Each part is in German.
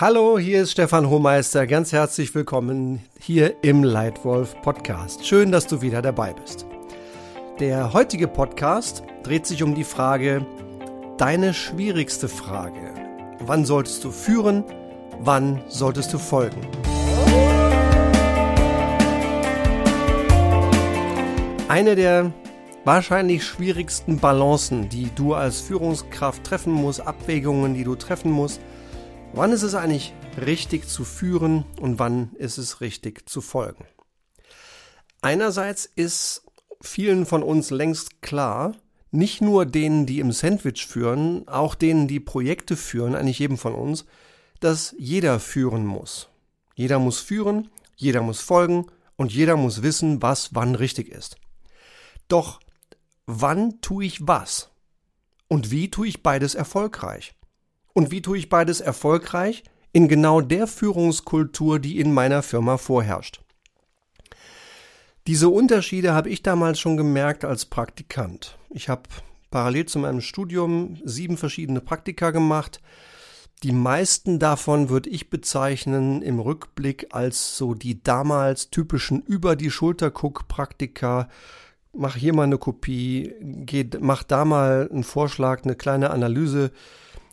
Hallo, hier ist Stefan Hohmeister. Ganz herzlich willkommen hier im Leitwolf Podcast. Schön, dass du wieder dabei bist. Der heutige Podcast dreht sich um die Frage, deine schwierigste Frage. Wann solltest du führen? Wann solltest du folgen? Eine der wahrscheinlich schwierigsten Balancen, die du als Führungskraft treffen musst, Abwägungen, die du treffen musst, Wann ist es eigentlich richtig zu führen und wann ist es richtig zu folgen? Einerseits ist vielen von uns längst klar, nicht nur denen, die im Sandwich führen, auch denen, die Projekte führen, eigentlich jedem von uns, dass jeder führen muss. Jeder muss führen, jeder muss folgen und jeder muss wissen, was wann richtig ist. Doch wann tue ich was? Und wie tue ich beides erfolgreich? Und wie tue ich beides erfolgreich? In genau der Führungskultur, die in meiner Firma vorherrscht. Diese Unterschiede habe ich damals schon gemerkt als Praktikant. Ich habe parallel zu meinem Studium sieben verschiedene Praktika gemacht. Die meisten davon würde ich bezeichnen im Rückblick als so die damals typischen über die Schulter guck Praktika. Mach hier mal eine Kopie, geh, mach da mal einen Vorschlag, eine kleine Analyse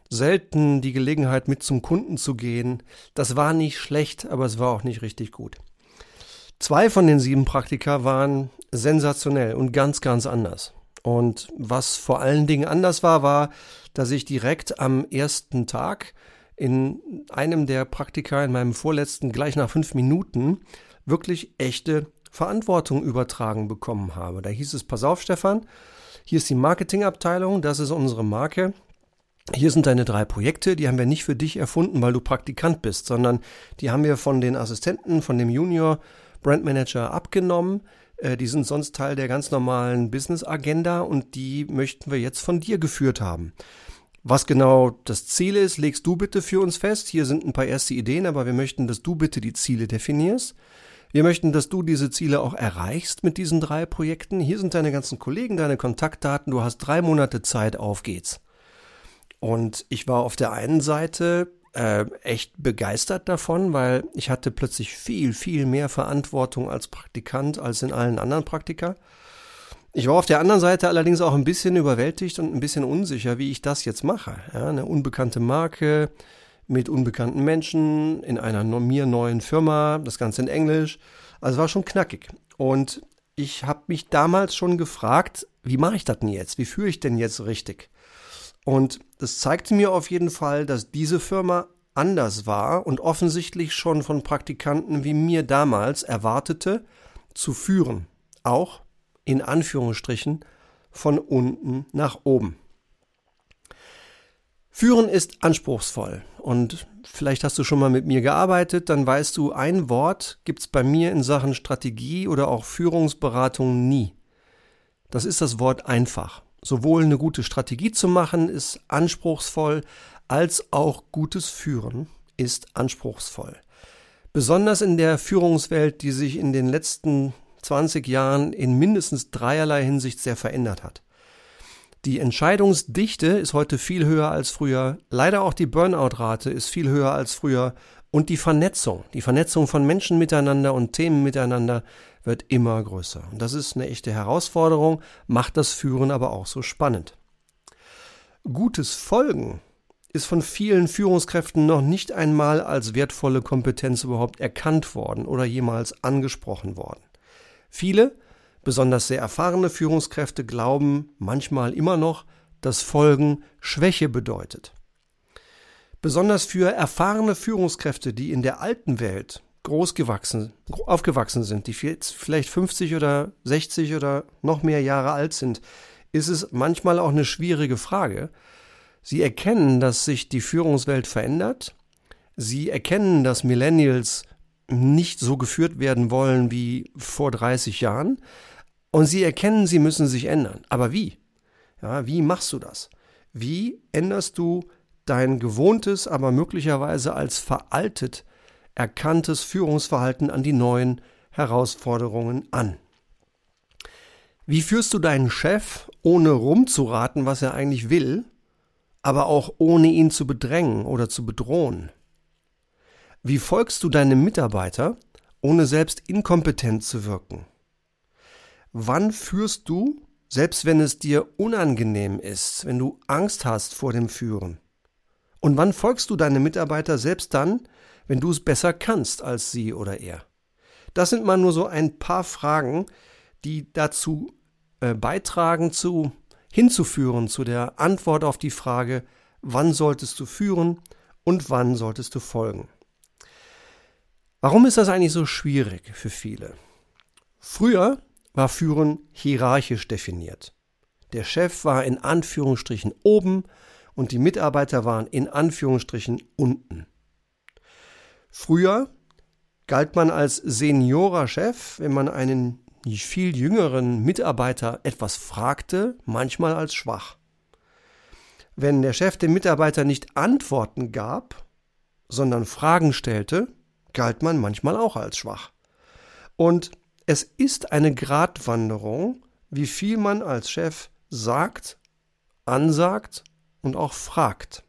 selten die Gelegenheit, mit zum Kunden zu gehen. Das war nicht schlecht, aber es war auch nicht richtig gut. Zwei von den sieben Praktika waren sensationell und ganz, ganz anders. Und was vor allen Dingen anders war, war, dass ich direkt am ersten Tag in einem der Praktika, in meinem vorletzten, gleich nach fünf Minuten, wirklich echte Verantwortung übertragen bekommen habe. Da hieß es, pass auf, Stefan, hier ist die Marketingabteilung, das ist unsere Marke, hier sind deine drei Projekte, die haben wir nicht für dich erfunden, weil du Praktikant bist, sondern die haben wir von den Assistenten, von dem Junior Brandmanager abgenommen. Äh, die sind sonst Teil der ganz normalen Business-Agenda und die möchten wir jetzt von dir geführt haben. Was genau das Ziel ist, legst du bitte für uns fest. Hier sind ein paar erste Ideen, aber wir möchten, dass du bitte die Ziele definierst. Wir möchten, dass du diese Ziele auch erreichst mit diesen drei Projekten. Hier sind deine ganzen Kollegen, deine Kontaktdaten. Du hast drei Monate Zeit, auf geht's. Und ich war auf der einen Seite äh, echt begeistert davon, weil ich hatte plötzlich viel, viel mehr Verantwortung als Praktikant als in allen anderen Praktika. Ich war auf der anderen Seite allerdings auch ein bisschen überwältigt und ein bisschen unsicher, wie ich das jetzt mache. Ja, eine unbekannte Marke mit unbekannten Menschen in einer mir neuen Firma, das Ganze in Englisch. Also war schon knackig. Und ich habe mich damals schon gefragt, wie mache ich das denn jetzt? Wie führe ich denn jetzt richtig? Und das zeigte mir auf jeden Fall, dass diese Firma anders war und offensichtlich schon von Praktikanten wie mir damals erwartete, zu führen. Auch in Anführungsstrichen von unten nach oben. Führen ist anspruchsvoll und vielleicht hast du schon mal mit mir gearbeitet, dann weißt du, ein Wort gibt's bei mir in Sachen Strategie oder auch Führungsberatung nie. Das ist das Wort einfach. Sowohl eine gute Strategie zu machen ist anspruchsvoll, als auch gutes Führen ist anspruchsvoll. Besonders in der Führungswelt, die sich in den letzten 20 Jahren in mindestens dreierlei Hinsicht sehr verändert hat. Die Entscheidungsdichte ist heute viel höher als früher. Leider auch die Burnout-Rate ist viel höher als früher. Und die Vernetzung, die Vernetzung von Menschen miteinander und Themen miteinander wird immer größer. Und das ist eine echte Herausforderung, macht das Führen aber auch so spannend. Gutes Folgen ist von vielen Führungskräften noch nicht einmal als wertvolle Kompetenz überhaupt erkannt worden oder jemals angesprochen worden. Viele, besonders sehr erfahrene Führungskräfte glauben manchmal immer noch, dass Folgen Schwäche bedeutet. Besonders für erfahrene Führungskräfte, die in der alten Welt großgewachsen, aufgewachsen sind, die vielleicht 50 oder 60 oder noch mehr Jahre alt sind, ist es manchmal auch eine schwierige Frage. Sie erkennen, dass sich die Führungswelt verändert. Sie erkennen, dass Millennials nicht so geführt werden wollen wie vor 30 Jahren. Und sie erkennen, sie müssen sich ändern. Aber wie? Ja, wie machst du das? Wie änderst du dein gewohntes, aber möglicherweise als veraltet erkanntes Führungsverhalten an die neuen Herausforderungen an. Wie führst du deinen Chef, ohne rumzuraten, was er eigentlich will, aber auch ohne ihn zu bedrängen oder zu bedrohen? Wie folgst du deinem Mitarbeiter, ohne selbst inkompetent zu wirken? Wann führst du, selbst wenn es dir unangenehm ist, wenn du Angst hast vor dem Führen? Und wann folgst du deinem Mitarbeiter selbst dann, wenn du es besser kannst als sie oder er? Das sind mal nur so ein paar Fragen, die dazu äh, beitragen, zu hinzuführen zu der Antwort auf die Frage, wann solltest du führen und wann solltest du folgen. Warum ist das eigentlich so schwierig für viele? Früher war Führen hierarchisch definiert. Der Chef war in Anführungsstrichen oben und die Mitarbeiter waren in Anführungsstrichen unten. Früher galt man als Seniorerchef, wenn man einen viel jüngeren Mitarbeiter etwas fragte, manchmal als schwach. Wenn der Chef dem Mitarbeiter nicht Antworten gab, sondern Fragen stellte, galt man manchmal auch als schwach. Und es ist eine Gratwanderung, wie viel man als Chef sagt, ansagt und auch fragt.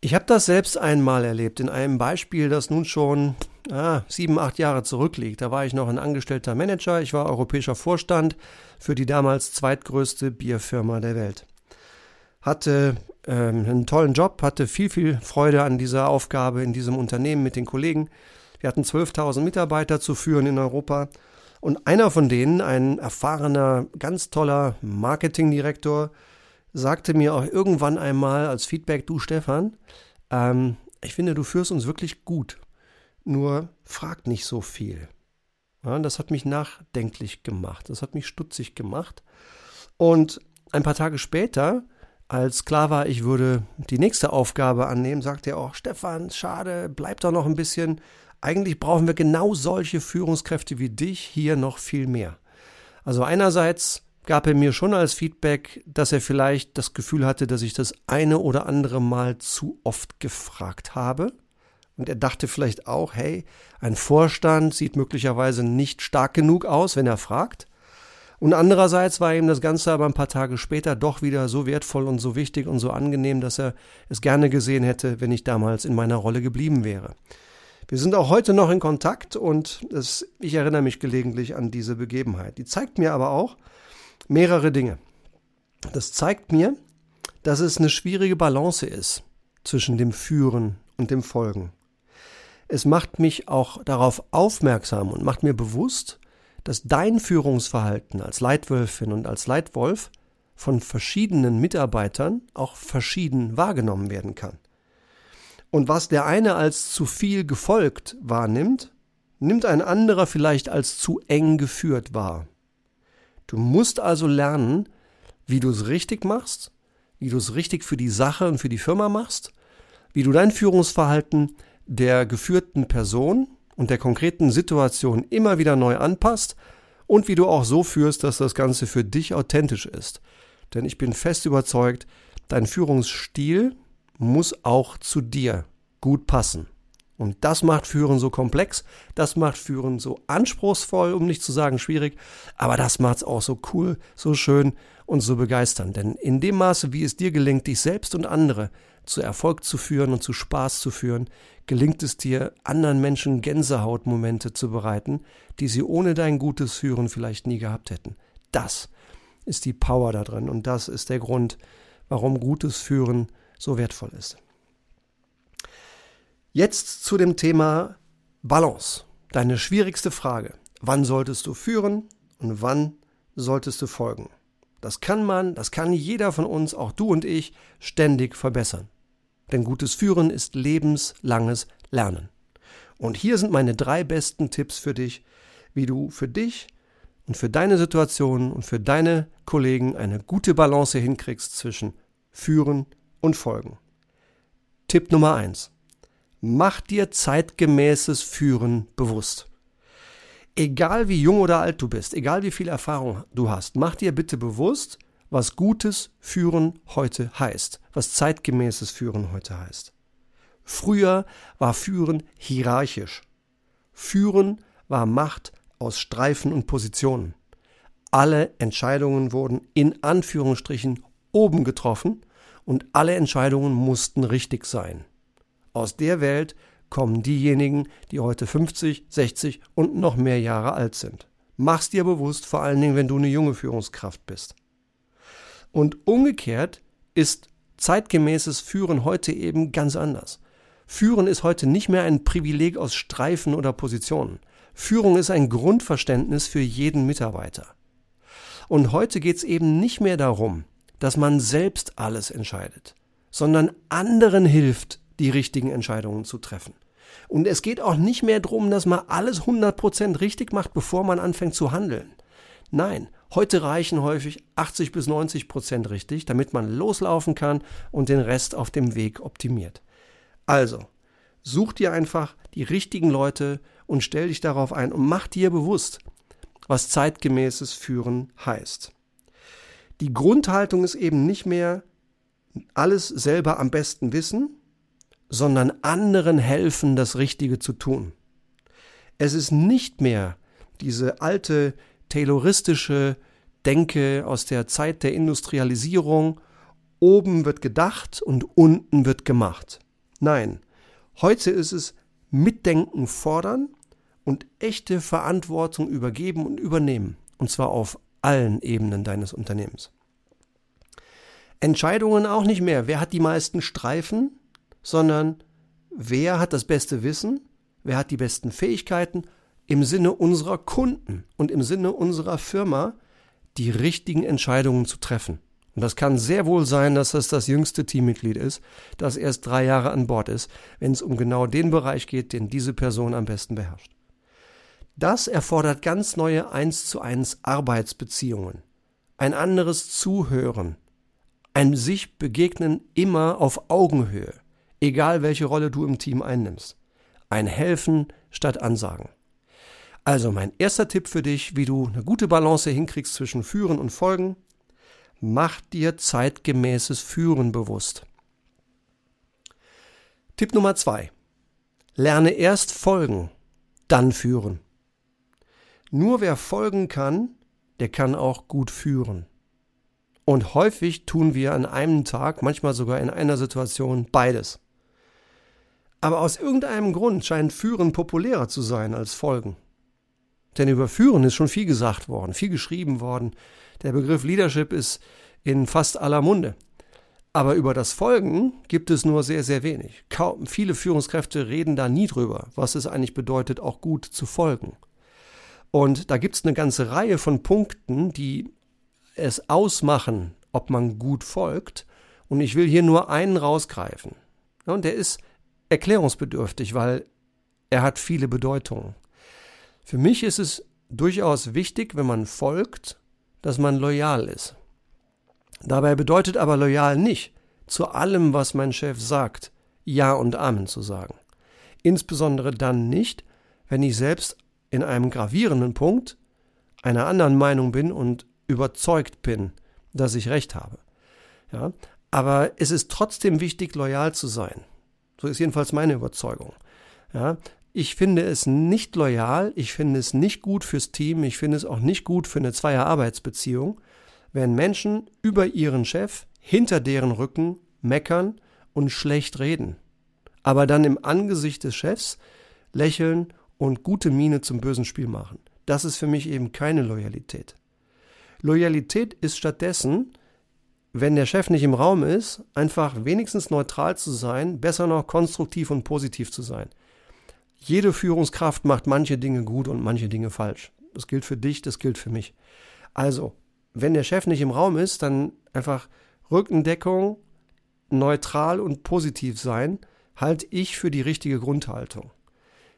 Ich habe das selbst einmal erlebt in einem Beispiel, das nun schon ah, sieben, acht Jahre zurückliegt. Da war ich noch ein angestellter Manager, ich war europäischer Vorstand für die damals zweitgrößte Bierfirma der Welt. Hatte ähm, einen tollen Job, hatte viel, viel Freude an dieser Aufgabe in diesem Unternehmen mit den Kollegen. Wir hatten 12.000 Mitarbeiter zu führen in Europa. Und einer von denen, ein erfahrener, ganz toller Marketingdirektor, sagte mir auch irgendwann einmal als Feedback, du Stefan, ähm, ich finde, du führst uns wirklich gut. Nur frag nicht so viel. Ja, das hat mich nachdenklich gemacht. Das hat mich stutzig gemacht. Und ein paar Tage später als klar war, ich würde die nächste Aufgabe annehmen, sagte er auch, Stefan, schade, bleib doch noch ein bisschen. Eigentlich brauchen wir genau solche Führungskräfte wie dich hier noch viel mehr. Also einerseits gab er mir schon als Feedback, dass er vielleicht das Gefühl hatte, dass ich das eine oder andere Mal zu oft gefragt habe. Und er dachte vielleicht auch, hey, ein Vorstand sieht möglicherweise nicht stark genug aus, wenn er fragt. Und andererseits war ihm das Ganze aber ein paar Tage später doch wieder so wertvoll und so wichtig und so angenehm, dass er es gerne gesehen hätte, wenn ich damals in meiner Rolle geblieben wäre. Wir sind auch heute noch in Kontakt und das, ich erinnere mich gelegentlich an diese Begebenheit. Die zeigt mir aber auch mehrere Dinge. Das zeigt mir, dass es eine schwierige Balance ist zwischen dem Führen und dem Folgen. Es macht mich auch darauf aufmerksam und macht mir bewusst, dass dein Führungsverhalten als Leitwölfin und als Leitwolf von verschiedenen Mitarbeitern auch verschieden wahrgenommen werden kann. Und was der eine als zu viel gefolgt wahrnimmt, nimmt ein anderer vielleicht als zu eng geführt wahr. Du musst also lernen, wie du es richtig machst, wie du es richtig für die Sache und für die Firma machst, wie du dein Führungsverhalten der geführten Person und der konkreten Situation immer wieder neu anpasst und wie du auch so führst, dass das Ganze für dich authentisch ist. Denn ich bin fest überzeugt, dein Führungsstil muss auch zu dir gut passen. Und das macht Führen so komplex, das macht Führen so anspruchsvoll, um nicht zu sagen schwierig, aber das macht es auch so cool, so schön und so begeisternd. Denn in dem Maße, wie es dir gelingt, dich selbst und andere zu Erfolg zu führen und zu Spaß zu führen, gelingt es dir, anderen Menschen Gänsehautmomente zu bereiten, die sie ohne dein gutes Führen vielleicht nie gehabt hätten. Das ist die Power da drin und das ist der Grund, warum gutes Führen so wertvoll ist. Jetzt zu dem Thema Balance. Deine schwierigste Frage. Wann solltest du führen und wann solltest du folgen? Das kann man, das kann jeder von uns, auch du und ich, ständig verbessern. Denn gutes Führen ist lebenslanges Lernen. Und hier sind meine drei besten Tipps für dich, wie du für dich und für deine Situation und für deine Kollegen eine gute Balance hinkriegst zwischen Führen und Folgen. Tipp Nummer eins: Mach dir zeitgemäßes Führen bewusst. Egal wie jung oder alt du bist, egal wie viel Erfahrung du hast, mach dir bitte bewusst, was gutes Führen heute heißt, was zeitgemäßes Führen heute heißt. Früher war Führen hierarchisch. Führen war Macht aus Streifen und Positionen. Alle Entscheidungen wurden in Anführungsstrichen oben getroffen und alle Entscheidungen mussten richtig sein. Aus der Welt kommen diejenigen, die heute 50, 60 und noch mehr Jahre alt sind. Mach's dir bewusst, vor allen Dingen, wenn du eine junge Führungskraft bist. Und umgekehrt ist zeitgemäßes Führen heute eben ganz anders. Führen ist heute nicht mehr ein Privileg aus Streifen oder Positionen. Führung ist ein Grundverständnis für jeden Mitarbeiter. Und heute geht es eben nicht mehr darum, dass man selbst alles entscheidet, sondern anderen hilft, die richtigen Entscheidungen zu treffen. Und es geht auch nicht mehr darum, dass man alles 100% richtig macht, bevor man anfängt zu handeln. Nein, heute reichen häufig 80 bis 90% richtig, damit man loslaufen kann und den Rest auf dem Weg optimiert. Also, such dir einfach die richtigen Leute und stell dich darauf ein und mach dir bewusst, was zeitgemäßes Führen heißt. Die Grundhaltung ist eben nicht mehr alles selber am besten wissen, sondern anderen helfen, das Richtige zu tun. Es ist nicht mehr diese alte tayloristische Denke aus der Zeit der Industrialisierung, oben wird gedacht und unten wird gemacht. Nein, heute ist es Mitdenken fordern und echte Verantwortung übergeben und übernehmen, und zwar auf allen Ebenen deines Unternehmens. Entscheidungen auch nicht mehr, wer hat die meisten Streifen, sondern wer hat das beste Wissen, wer hat die besten Fähigkeiten? Im Sinne unserer Kunden und im Sinne unserer Firma die richtigen Entscheidungen zu treffen. Und das kann sehr wohl sein, dass das das jüngste Teammitglied ist, das erst drei Jahre an Bord ist, wenn es um genau den Bereich geht, den diese Person am besten beherrscht. Das erfordert ganz neue eins zu eins Arbeitsbeziehungen, ein anderes Zuhören, ein sich begegnen immer auf Augenhöhe egal welche Rolle du im Team einnimmst. Ein Helfen statt Ansagen. Also mein erster Tipp für dich, wie du eine gute Balance hinkriegst zwischen Führen und Folgen. Mach dir zeitgemäßes Führen bewusst. Tipp Nummer zwei. Lerne erst folgen, dann führen. Nur wer folgen kann, der kann auch gut führen. Und häufig tun wir an einem Tag, manchmal sogar in einer Situation, beides. Aber aus irgendeinem Grund scheint Führen populärer zu sein als Folgen. Denn über Führen ist schon viel gesagt worden, viel geschrieben worden. Der Begriff Leadership ist in fast aller Munde. Aber über das Folgen gibt es nur sehr, sehr wenig. Kaum, viele Führungskräfte reden da nie drüber, was es eigentlich bedeutet, auch gut zu folgen. Und da gibt es eine ganze Reihe von Punkten, die es ausmachen, ob man gut folgt. Und ich will hier nur einen rausgreifen. Und der ist erklärungsbedürftig, weil er hat viele Bedeutungen. Für mich ist es durchaus wichtig, wenn man folgt, dass man loyal ist. Dabei bedeutet aber loyal nicht, zu allem, was mein Chef sagt, Ja und Amen zu sagen. Insbesondere dann nicht, wenn ich selbst in einem gravierenden Punkt einer anderen Meinung bin und überzeugt bin, dass ich recht habe. Ja, aber es ist trotzdem wichtig, loyal zu sein. So ist jedenfalls meine Überzeugung. Ja, ich finde es nicht loyal, ich finde es nicht gut fürs Team, ich finde es auch nicht gut für eine Zweier-Arbeitsbeziehung, wenn Menschen über ihren Chef hinter deren Rücken meckern und schlecht reden, aber dann im Angesicht des Chefs lächeln und gute Miene zum bösen Spiel machen. Das ist für mich eben keine Loyalität. Loyalität ist stattdessen, wenn der Chef nicht im Raum ist, einfach wenigstens neutral zu sein, besser noch konstruktiv und positiv zu sein. Jede Führungskraft macht manche Dinge gut und manche Dinge falsch. Das gilt für dich, das gilt für mich. Also, wenn der Chef nicht im Raum ist, dann einfach Rückendeckung, neutral und positiv sein, halte ich für die richtige Grundhaltung.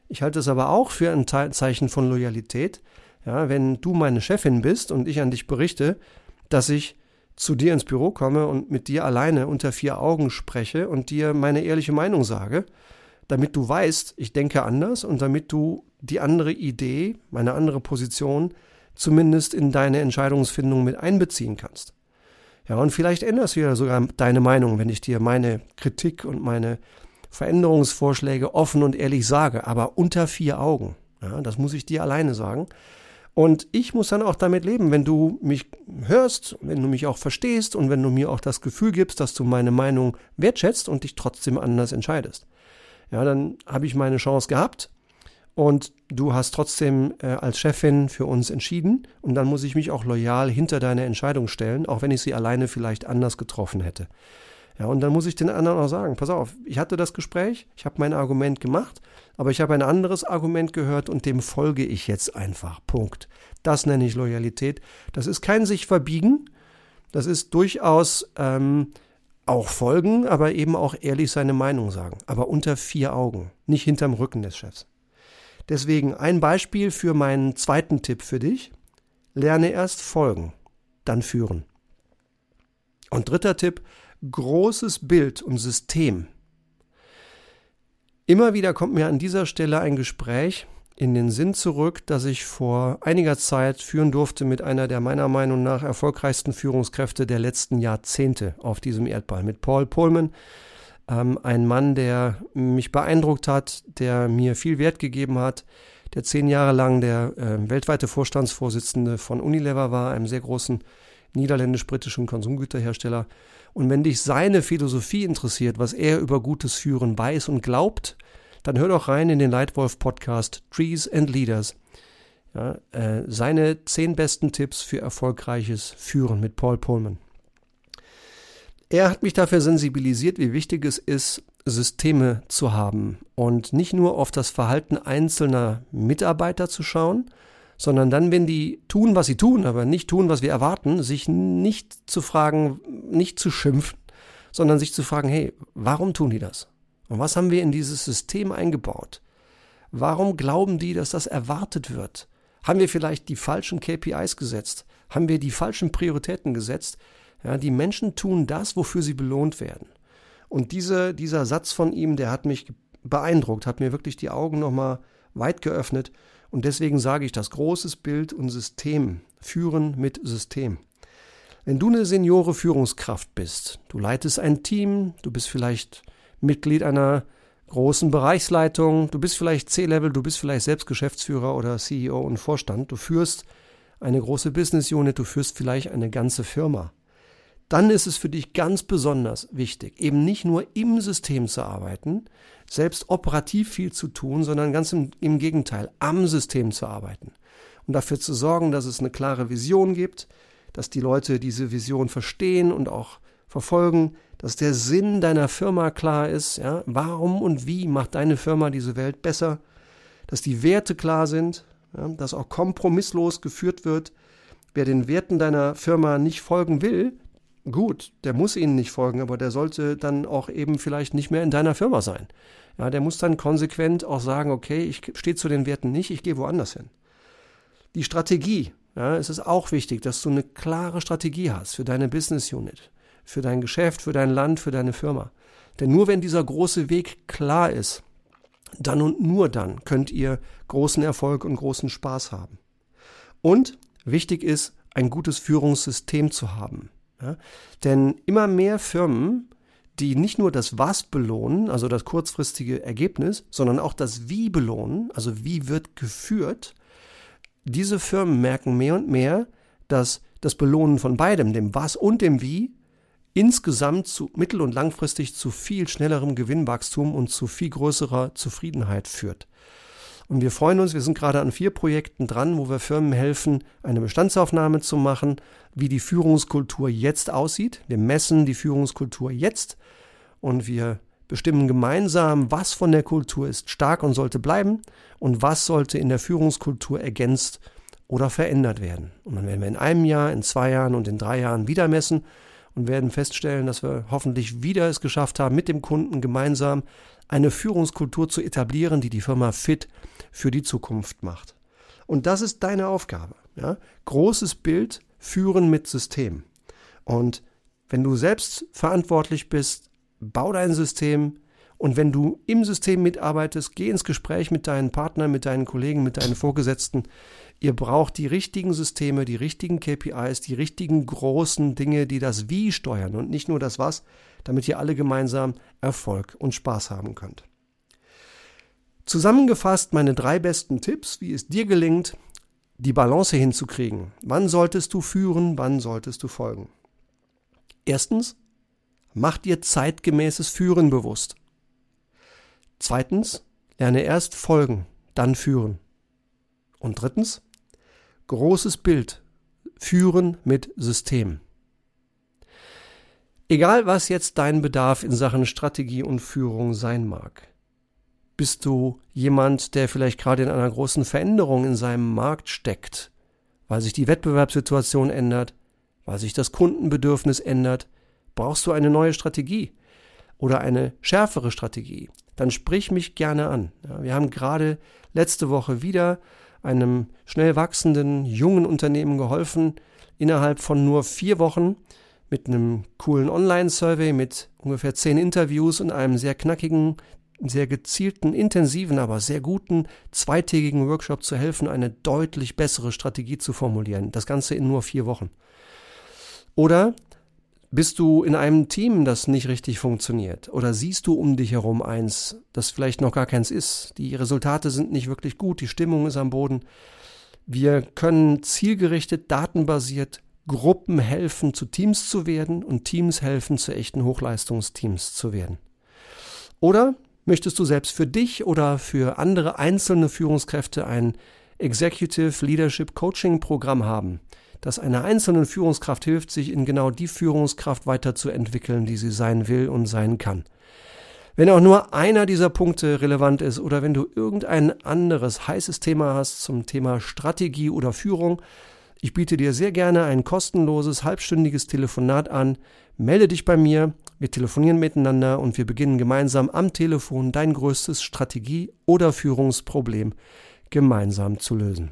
Ich halte es aber auch für ein Zeichen von Loyalität, ja, wenn du meine Chefin bist und ich an dich berichte, dass ich zu dir ins Büro komme und mit dir alleine unter vier Augen spreche und dir meine ehrliche Meinung sage, damit du weißt, ich denke anders und damit du die andere Idee, meine andere Position zumindest in deine Entscheidungsfindung mit einbeziehen kannst. Ja, und vielleicht änderst du ja sogar deine Meinung, wenn ich dir meine Kritik und meine Veränderungsvorschläge offen und ehrlich sage, aber unter vier Augen. Ja, das muss ich dir alleine sagen. Und ich muss dann auch damit leben, wenn du mich hörst, wenn du mich auch verstehst und wenn du mir auch das Gefühl gibst, dass du meine Meinung wertschätzt und dich trotzdem anders entscheidest. ja, dann habe ich meine Chance gehabt und du hast trotzdem äh, als Chefin für uns entschieden und dann muss ich mich auch loyal hinter deine Entscheidung stellen, auch wenn ich sie alleine vielleicht anders getroffen hätte. Ja, und dann muss ich den anderen auch sagen, pass auf, ich hatte das Gespräch, ich habe mein Argument gemacht, aber ich habe ein anderes Argument gehört und dem folge ich jetzt einfach. Punkt. Das nenne ich Loyalität. Das ist kein sich verbiegen, das ist durchaus ähm, auch folgen, aber eben auch ehrlich seine Meinung sagen. Aber unter vier Augen, nicht hinterm Rücken des Chefs. Deswegen ein Beispiel für meinen zweiten Tipp für dich. Lerne erst folgen, dann führen. Und dritter Tipp, großes Bild und System. Immer wieder kommt mir an dieser Stelle ein Gespräch in den Sinn zurück, das ich vor einiger Zeit führen durfte mit einer der meiner Meinung nach erfolgreichsten Führungskräfte der letzten Jahrzehnte auf diesem Erdball, mit Paul Pullman, ähm, ein Mann, der mich beeindruckt hat, der mir viel Wert gegeben hat, der zehn Jahre lang der äh, weltweite Vorstandsvorsitzende von Unilever war, einem sehr großen niederländisch-britischen Konsumgüterhersteller. Und wenn dich seine Philosophie interessiert, was er über gutes Führen weiß und glaubt, dann hör doch rein in den Leitwolf-Podcast Trees and Leaders. Ja, äh, seine zehn besten Tipps für erfolgreiches Führen mit Paul Pullman. Er hat mich dafür sensibilisiert, wie wichtig es ist, Systeme zu haben und nicht nur auf das Verhalten einzelner Mitarbeiter zu schauen, sondern dann, wenn die tun, was sie tun, aber nicht tun, was wir erwarten, sich nicht zu fragen, nicht zu schimpfen, sondern sich zu fragen, hey, warum tun die das? Und was haben wir in dieses System eingebaut? Warum glauben die, dass das erwartet wird? Haben wir vielleicht die falschen KPIs gesetzt? Haben wir die falschen Prioritäten gesetzt? Ja, die Menschen tun das, wofür sie belohnt werden. Und diese, dieser Satz von ihm, der hat mich beeindruckt, hat mir wirklich die Augen nochmal weit geöffnet. Und deswegen sage ich das großes Bild und System. Führen mit System. Wenn du eine Seniore Führungskraft bist, du leitest ein Team, du bist vielleicht Mitglied einer großen Bereichsleitung, du bist vielleicht C-Level, du bist vielleicht selbst Geschäftsführer oder CEO und Vorstand, du führst eine große Business Unit, du führst vielleicht eine ganze Firma. Dann ist es für dich ganz besonders wichtig, eben nicht nur im System zu arbeiten, selbst operativ viel zu tun, sondern ganz im, im Gegenteil, am System zu arbeiten. Und dafür zu sorgen, dass es eine klare Vision gibt, dass die Leute diese Vision verstehen und auch verfolgen, dass der Sinn deiner Firma klar ist, ja, warum und wie macht deine Firma diese Welt besser, dass die Werte klar sind, ja, dass auch kompromisslos geführt wird. Wer den Werten deiner Firma nicht folgen will, gut, der muss ihnen nicht folgen, aber der sollte dann auch eben vielleicht nicht mehr in deiner Firma sein. Ja, der muss dann konsequent auch sagen, okay, ich stehe zu den Werten nicht, ich gehe woanders hin. Die Strategie, ja, es ist auch wichtig, dass du eine klare Strategie hast für deine Business Unit für dein Geschäft, für dein Land, für deine Firma. Denn nur wenn dieser große Weg klar ist, dann und nur dann könnt ihr großen Erfolg und großen Spaß haben. Und wichtig ist, ein gutes Führungssystem zu haben. Ja? Denn immer mehr Firmen, die nicht nur das Was belohnen, also das kurzfristige Ergebnis, sondern auch das Wie belohnen, also wie wird geführt, diese Firmen merken mehr und mehr, dass das Belohnen von beidem, dem Was und dem Wie, insgesamt zu mittel- und langfristig zu viel schnellerem Gewinnwachstum und zu viel größerer Zufriedenheit führt. Und wir freuen uns, wir sind gerade an vier Projekten dran, wo wir Firmen helfen, eine Bestandsaufnahme zu machen, wie die Führungskultur jetzt aussieht. Wir messen die Führungskultur jetzt und wir bestimmen gemeinsam, was von der Kultur ist stark und sollte bleiben und was sollte in der Führungskultur ergänzt oder verändert werden. Und dann werden wir in einem Jahr, in zwei Jahren und in drei Jahren wieder messen und werden feststellen, dass wir hoffentlich wieder es geschafft haben, mit dem Kunden gemeinsam eine Führungskultur zu etablieren, die die Firma fit für die Zukunft macht. Und das ist deine Aufgabe. Ja? Großes Bild führen mit System. Und wenn du selbst verantwortlich bist, bau dein System. Und wenn du im System mitarbeitest, geh ins Gespräch mit deinen Partnern, mit deinen Kollegen, mit deinen Vorgesetzten, Ihr braucht die richtigen Systeme, die richtigen KPIs, die richtigen großen Dinge, die das Wie steuern und nicht nur das Was, damit ihr alle gemeinsam Erfolg und Spaß haben könnt. Zusammengefasst meine drei besten Tipps, wie es dir gelingt, die Balance hinzukriegen. Wann solltest du führen, wann solltest du folgen? Erstens, mach dir zeitgemäßes Führen bewusst. Zweitens, lerne erst folgen, dann führen. Und drittens, großes Bild, führen mit System. Egal was jetzt dein Bedarf in Sachen Strategie und Führung sein mag. Bist du jemand, der vielleicht gerade in einer großen Veränderung in seinem Markt steckt, weil sich die Wettbewerbssituation ändert, weil sich das Kundenbedürfnis ändert, brauchst du eine neue Strategie oder eine schärfere Strategie, dann sprich mich gerne an. Wir haben gerade letzte Woche wieder einem schnell wachsenden jungen Unternehmen geholfen, innerhalb von nur vier Wochen mit einem coolen Online-Survey mit ungefähr zehn Interviews und einem sehr knackigen, sehr gezielten, intensiven, aber sehr guten zweitägigen Workshop zu helfen, eine deutlich bessere Strategie zu formulieren. Das Ganze in nur vier Wochen. Oder bist du in einem Team, das nicht richtig funktioniert? Oder siehst du um dich herum eins, das vielleicht noch gar keins ist? Die Resultate sind nicht wirklich gut, die Stimmung ist am Boden. Wir können zielgerichtet, datenbasiert Gruppen helfen, zu Teams zu werden und Teams helfen, zu echten Hochleistungsteams zu werden. Oder möchtest du selbst für dich oder für andere einzelne Führungskräfte ein Executive Leadership Coaching Programm haben? Dass einer einzelnen Führungskraft hilft, sich in genau die Führungskraft weiterzuentwickeln, die sie sein will und sein kann. Wenn auch nur einer dieser Punkte relevant ist oder wenn du irgendein anderes heißes Thema hast zum Thema Strategie oder Führung, ich biete dir sehr gerne ein kostenloses halbstündiges Telefonat an. Melde dich bei mir, wir telefonieren miteinander und wir beginnen gemeinsam am Telefon dein größtes Strategie- oder Führungsproblem gemeinsam zu lösen.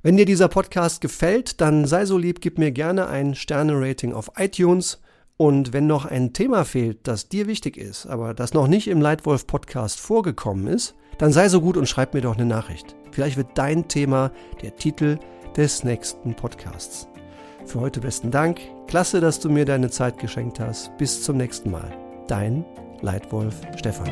Wenn dir dieser Podcast gefällt, dann sei so lieb, gib mir gerne ein Sterne-Rating auf iTunes. Und wenn noch ein Thema fehlt, das dir wichtig ist, aber das noch nicht im Leitwolf Podcast vorgekommen ist, dann sei so gut und schreib mir doch eine Nachricht. Vielleicht wird dein Thema der Titel des nächsten Podcasts. Für heute besten Dank. Klasse, dass du mir deine Zeit geschenkt hast. Bis zum nächsten Mal. Dein Leitwolf Stefan.